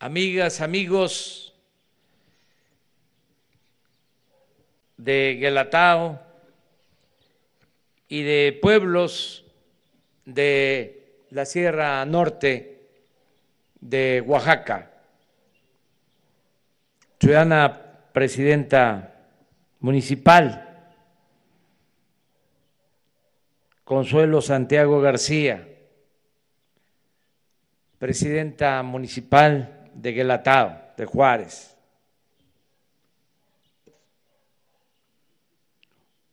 amigas, amigos de Guelatao y de pueblos de la Sierra Norte de Oaxaca. Ciudadana presidenta municipal, Consuelo Santiago García, presidenta municipal de Guelatao, de Juárez.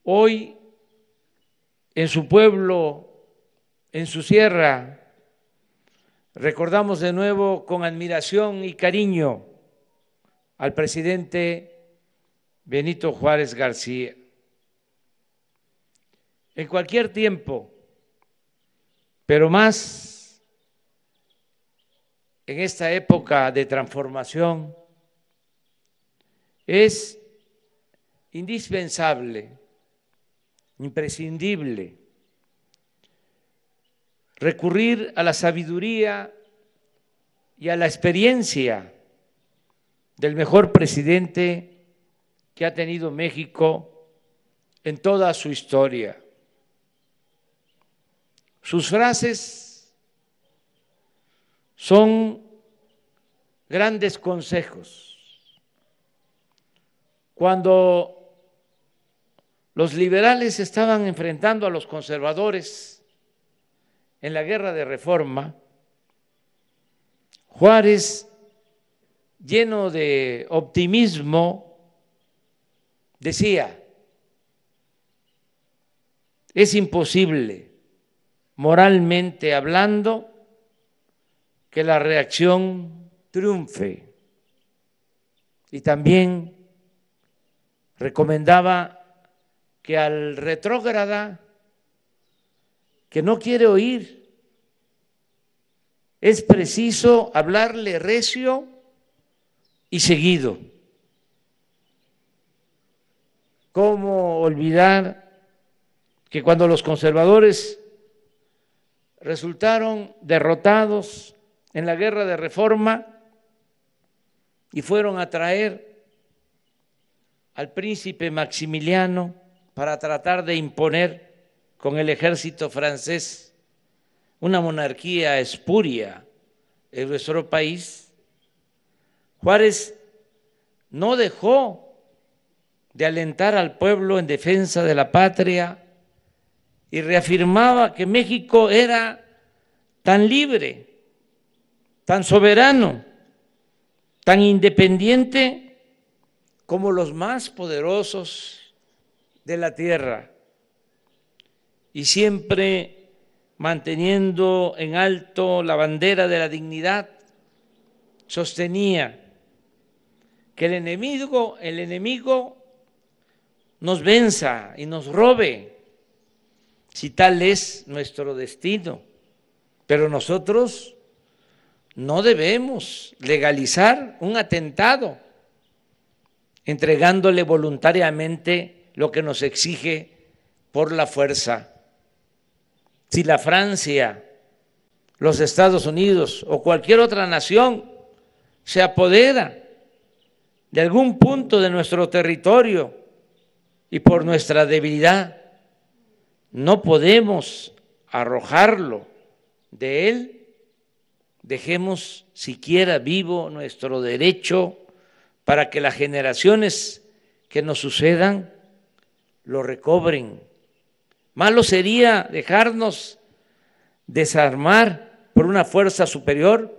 Hoy en su pueblo, en su sierra, recordamos de nuevo con admiración y cariño al presidente Benito Juárez García. En cualquier tiempo, pero más en esta época de transformación, es indispensable, imprescindible, recurrir a la sabiduría y a la experiencia del mejor presidente que ha tenido México en toda su historia. Sus frases son grandes consejos. Cuando los liberales estaban enfrentando a los conservadores en la guerra de reforma, Juárez, lleno de optimismo, decía, es imposible, moralmente hablando, que la reacción triunfe. Y también recomendaba que al retrógrada que no quiere oír, es preciso hablarle recio y seguido. ¿Cómo olvidar que cuando los conservadores resultaron derrotados en la guerra de reforma y fueron a traer al príncipe Maximiliano para tratar de imponer con el ejército francés una monarquía espuria en nuestro país, Juárez no dejó de alentar al pueblo en defensa de la patria y reafirmaba que México era tan libre, tan soberano, tan independiente como los más poderosos de la tierra y siempre manteniendo en alto la bandera de la dignidad, sostenía que el enemigo, el enemigo nos venza y nos robe, si tal es nuestro destino. Pero nosotros no debemos legalizar un atentado entregándole voluntariamente lo que nos exige por la fuerza. Si la Francia, los Estados Unidos o cualquier otra nación se apodera de algún punto de nuestro territorio y por nuestra debilidad no podemos arrojarlo de él, dejemos siquiera vivo nuestro derecho para que las generaciones que nos sucedan lo recobren. Malo sería dejarnos desarmar por una fuerza superior,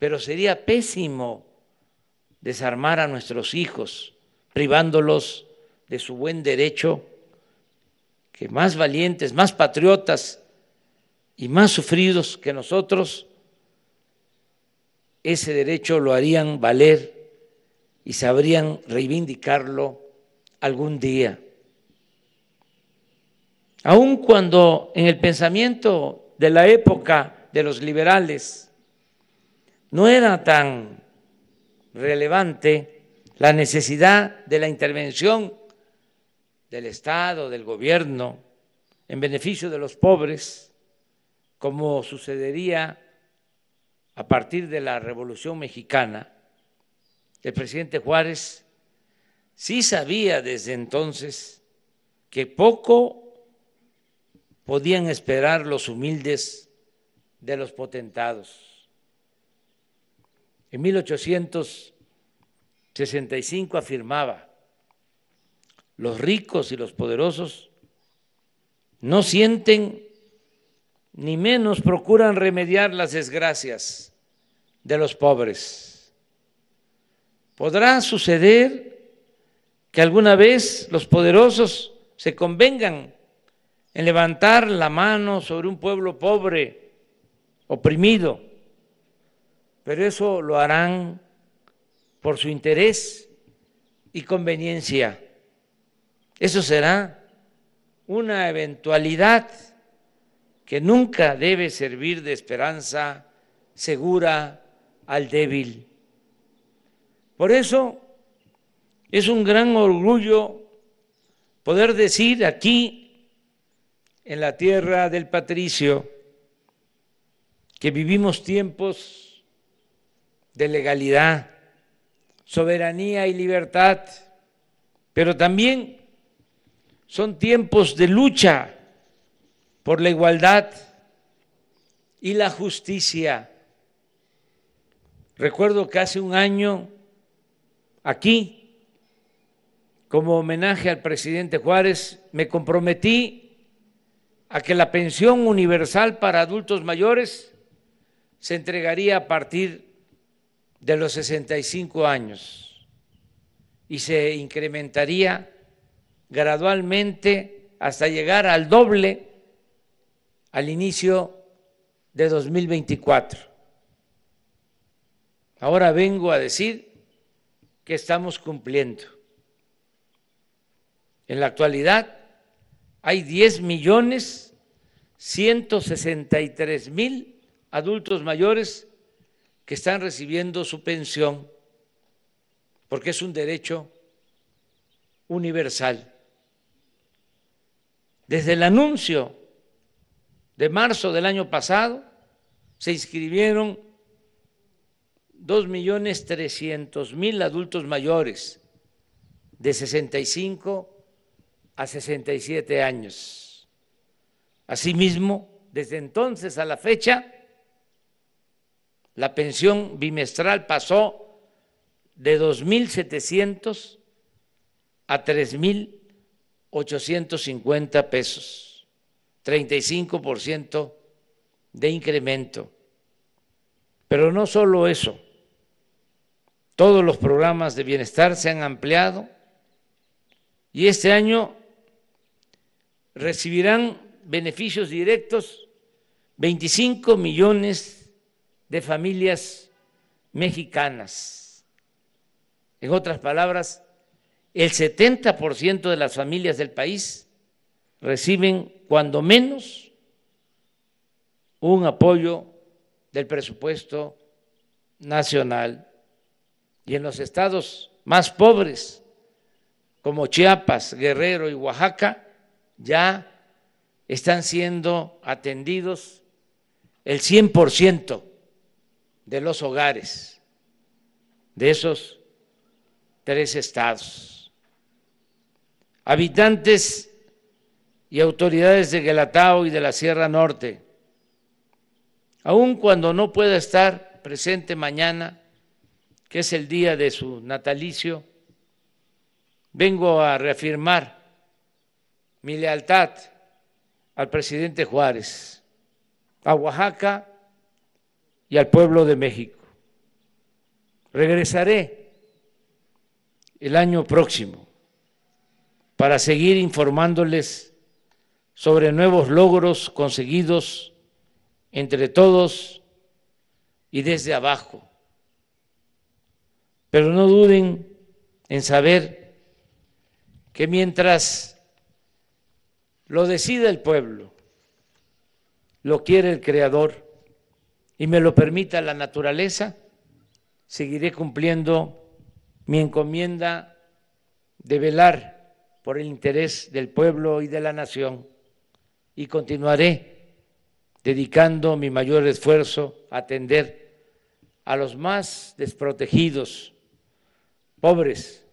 pero sería pésimo desarmar a nuestros hijos, privándolos de su buen derecho, que más valientes, más patriotas y más sufridos que nosotros, ese derecho lo harían valer y sabrían reivindicarlo algún día. Aun cuando en el pensamiento de la época de los liberales no era tan relevante la necesidad de la intervención del Estado, del gobierno, en beneficio de los pobres, como sucedería a partir de la Revolución Mexicana, el presidente Juárez sí sabía desde entonces que poco podían esperar los humildes de los potentados. En 1865 afirmaba, los ricos y los poderosos no sienten ni menos procuran remediar las desgracias de los pobres. Podrá suceder que alguna vez los poderosos se convengan en levantar la mano sobre un pueblo pobre, oprimido, pero eso lo harán por su interés y conveniencia. Eso será una eventualidad que nunca debe servir de esperanza segura al débil. Por eso es un gran orgullo poder decir aquí, en la tierra del patricio, que vivimos tiempos de legalidad, soberanía y libertad, pero también son tiempos de lucha por la igualdad y la justicia. Recuerdo que hace un año aquí, como homenaje al presidente Juárez, me comprometí a que la pensión universal para adultos mayores se entregaría a partir de los 65 años y se incrementaría gradualmente hasta llegar al doble al inicio de 2024. Ahora vengo a decir que estamos cumpliendo. En la actualidad hay 10 millones 163 mil adultos mayores que están recibiendo su pensión porque es un derecho universal. Desde el anuncio de marzo del año pasado se inscribieron dos millones trescientos mil adultos mayores de 65 a 67 años. Asimismo, desde entonces a la fecha, la pensión bimestral pasó de 2.700 a 3.850 pesos. 35% de incremento. Pero no solo eso, todos los programas de bienestar se han ampliado y este año recibirán beneficios directos 25 millones de familias mexicanas. En otras palabras, el 70% de las familias del país reciben cuando menos un apoyo del presupuesto nacional. Y en los estados más pobres, como Chiapas, Guerrero y Oaxaca, ya están siendo atendidos el 100% de los hogares de esos tres estados. Habitantes y autoridades de Guelatao y de la Sierra Norte. Aun cuando no pueda estar presente mañana, que es el día de su natalicio, vengo a reafirmar mi lealtad al presidente Juárez, a Oaxaca y al pueblo de México. Regresaré el año próximo para seguir informándoles sobre nuevos logros conseguidos entre todos y desde abajo. Pero no duden en saber que mientras lo decida el pueblo, lo quiere el Creador y me lo permita la naturaleza, seguiré cumpliendo mi encomienda de velar por el interés del pueblo y de la nación y continuaré dedicando mi mayor esfuerzo a atender a los más desprotegidos, pobres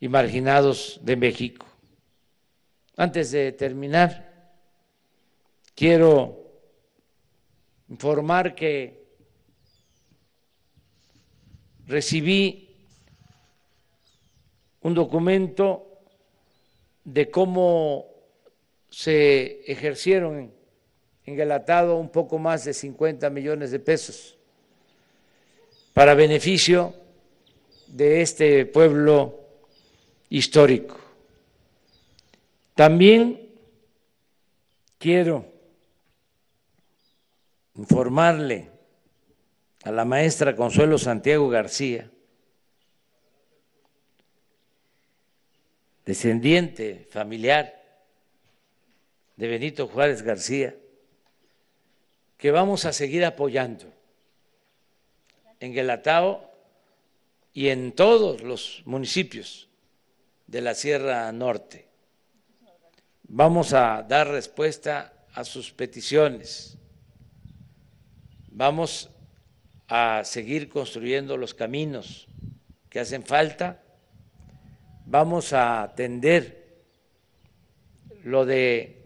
y marginados de México. Antes de terminar, quiero informar que recibí un documento de cómo se ejercieron en el atado un poco más de 50 millones de pesos para beneficio de este pueblo histórico. También quiero informarle a la maestra Consuelo Santiago García, descendiente familiar de Benito Juárez García, que vamos a seguir apoyando en Guelatao y en todos los municipios de la Sierra Norte. Vamos a dar respuesta a sus peticiones. Vamos a seguir construyendo los caminos que hacen falta. Vamos a atender lo de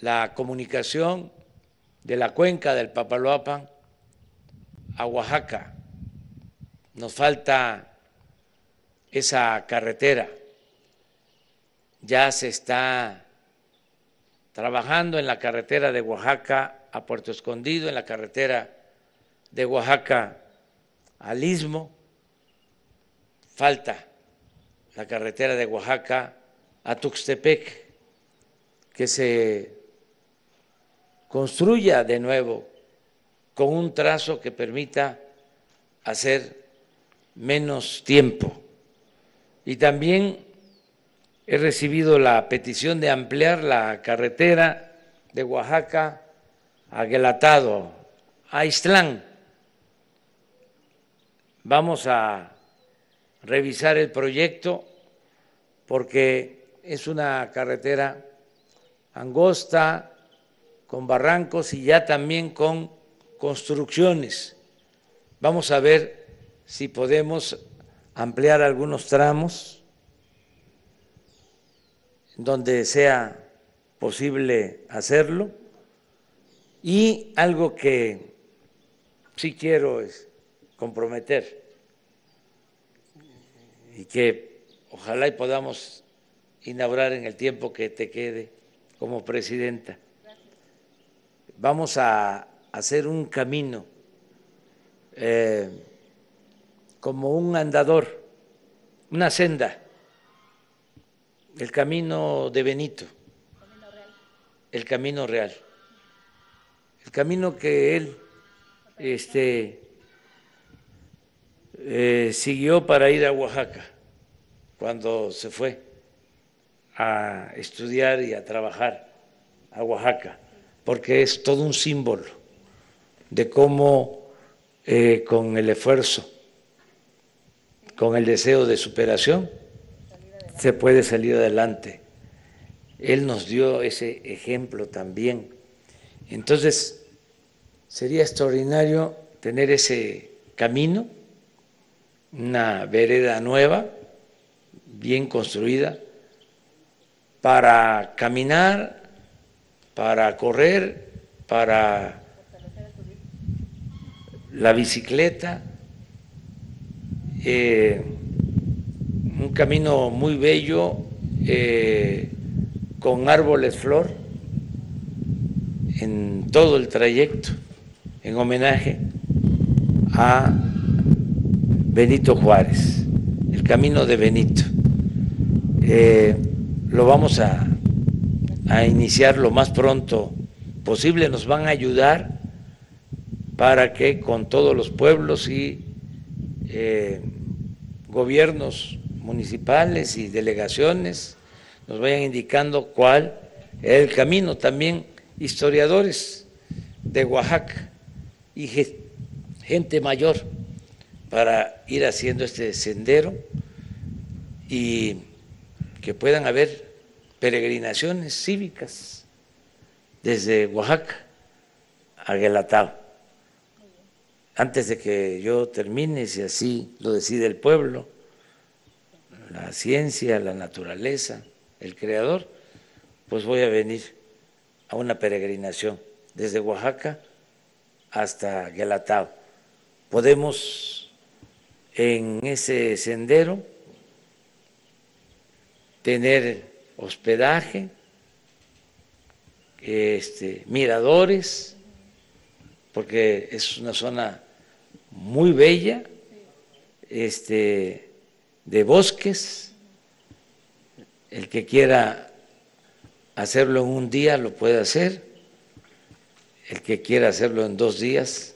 la comunicación de la cuenca del Papaloapan a Oaxaca. Nos falta esa carretera. Ya se está trabajando en la carretera de Oaxaca a Puerto Escondido, en la carretera de Oaxaca al Istmo. Falta la carretera de Oaxaca a Tuxtepec, que se construya de nuevo con un trazo que permita hacer menos tiempo. Y también he recibido la petición de ampliar la carretera de Oaxaca a Guelatado, a Istlán. Vamos a revisar el proyecto porque es una carretera angosta, con barrancos y ya también con construcciones. Vamos a ver si podemos ampliar algunos tramos donde sea posible hacerlo. Y algo que sí quiero es comprometer y que ojalá y podamos inaugurar en el tiempo que te quede como presidenta vamos a hacer un camino eh, como un andador, una senda, el camino de Benito, el camino real, el camino que él este, eh, siguió para ir a Oaxaca cuando se fue a estudiar y a trabajar a Oaxaca porque es todo un símbolo de cómo eh, con el esfuerzo, con el deseo de superación, se puede salir adelante. Él nos dio ese ejemplo también. Entonces, sería extraordinario tener ese camino, una vereda nueva, bien construida, para caminar para correr, para la bicicleta, eh, un camino muy bello eh, con árboles flor en todo el trayecto, en homenaje a Benito Juárez, el camino de Benito. Eh, lo vamos a a iniciar lo más pronto posible, nos van a ayudar para que con todos los pueblos y eh, gobiernos municipales y delegaciones nos vayan indicando cuál es el camino. También historiadores de Oaxaca y gente mayor para ir haciendo este sendero y que puedan haber peregrinaciones cívicas desde Oaxaca a Guelatao. antes de que yo termine, si así lo decide el pueblo, la ciencia, la naturaleza, el creador, pues voy a venir a una peregrinación desde Oaxaca hasta Guelatao. Podemos en ese sendero tener hospedaje, este, miradores, porque es una zona muy bella, este, de bosques. El que quiera hacerlo en un día lo puede hacer. El que quiera hacerlo en dos días,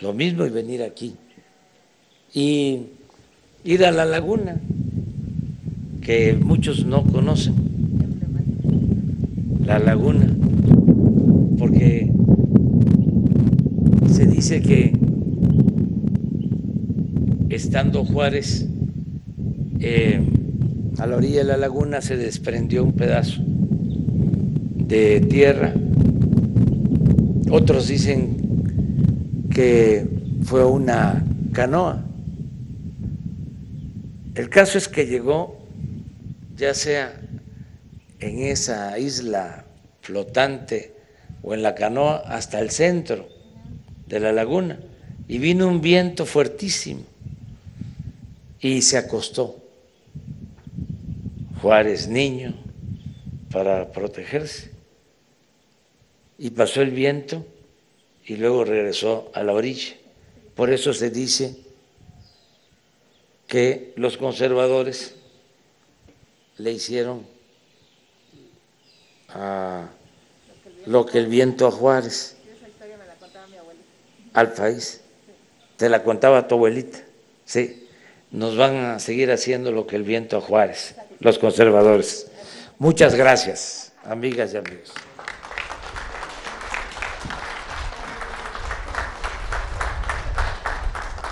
lo mismo y venir aquí. Y ir a la laguna, que muchos no conocen. La laguna, porque se dice que estando Juárez eh, a la orilla de la laguna se desprendió un pedazo de tierra. Otros dicen que fue una canoa. El caso es que llegó, ya sea en esa isla flotante o en la canoa, hasta el centro de la laguna, y vino un viento fuertísimo y se acostó Juárez niño para protegerse y pasó el viento y luego regresó a la orilla. Por eso se dice que los conservadores le hicieron a lo que el viento a Juárez, al país. Te la contaba tu abuelita, sí nos van a seguir haciendo lo que el viento a Juárez, los conservadores. Muchas gracias, amigas y amigos.